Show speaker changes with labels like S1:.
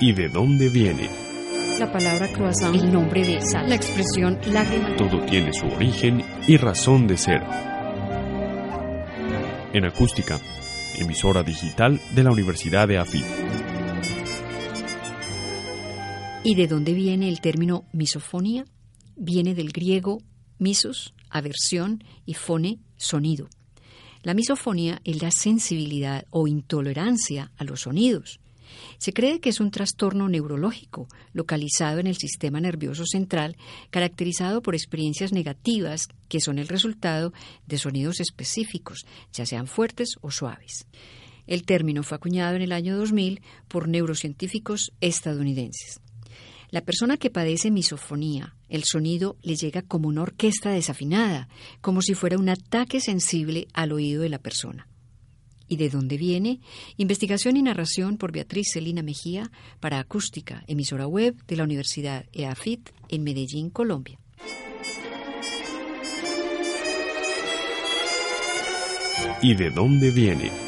S1: ¿Y de dónde viene?
S2: La palabra croissant, el nombre de sal, la expresión lágrima.
S1: Todo tiene su origen y razón de ser. En acústica, emisora digital de la Universidad de AFIT.
S2: ¿Y de dónde viene el término misofonía? Viene del griego misos, aversión, y fone, sonido. La misofonía es la sensibilidad o intolerancia a los sonidos. Se cree que es un trastorno neurológico localizado en el sistema nervioso central, caracterizado por experiencias negativas que son el resultado de sonidos específicos, ya sean fuertes o suaves. El término fue acuñado en el año 2000 por neurocientíficos estadounidenses. La persona que padece misofonía, el sonido le llega como una orquesta desafinada, como si fuera un ataque sensible al oído de la persona. ¿Y de dónde viene? Investigación y narración por Beatriz Celina Mejía para Acústica, emisora web de la Universidad EAFIT en Medellín, Colombia.
S1: ¿Y de dónde viene?